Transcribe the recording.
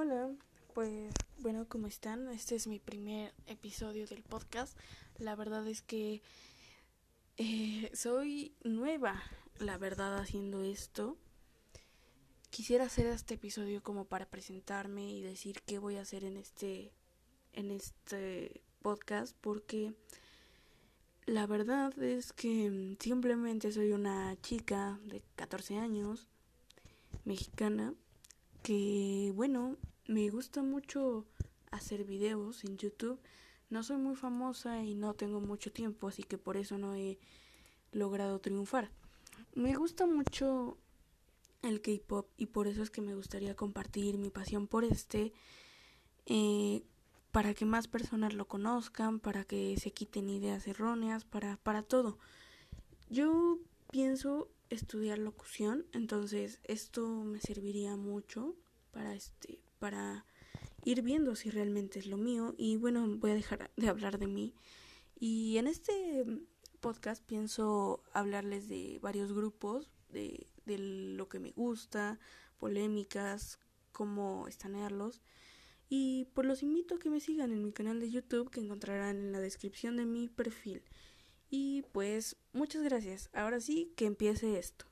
Hola, pues bueno, ¿cómo están? Este es mi primer episodio del podcast. La verdad es que eh, soy nueva, la verdad, haciendo esto. Quisiera hacer este episodio como para presentarme y decir qué voy a hacer en este, en este podcast, porque la verdad es que simplemente soy una chica de 14 años, mexicana, que bueno, me gusta mucho hacer videos en YouTube. No soy muy famosa y no tengo mucho tiempo, así que por eso no he logrado triunfar. Me gusta mucho el K-pop y por eso es que me gustaría compartir mi pasión por este. Eh, para que más personas lo conozcan, para que se quiten ideas erróneas, para, para todo. Yo pienso estudiar locución, entonces esto me serviría mucho para este para ir viendo si realmente es lo mío y bueno, voy a dejar de hablar de mí y en este podcast pienso hablarles de varios grupos, de, de lo que me gusta, polémicas, cómo estanearlos y pues los invito a que me sigan en mi canal de YouTube que encontrarán en la descripción de mi perfil. Y pues muchas gracias. Ahora sí que empiece esto.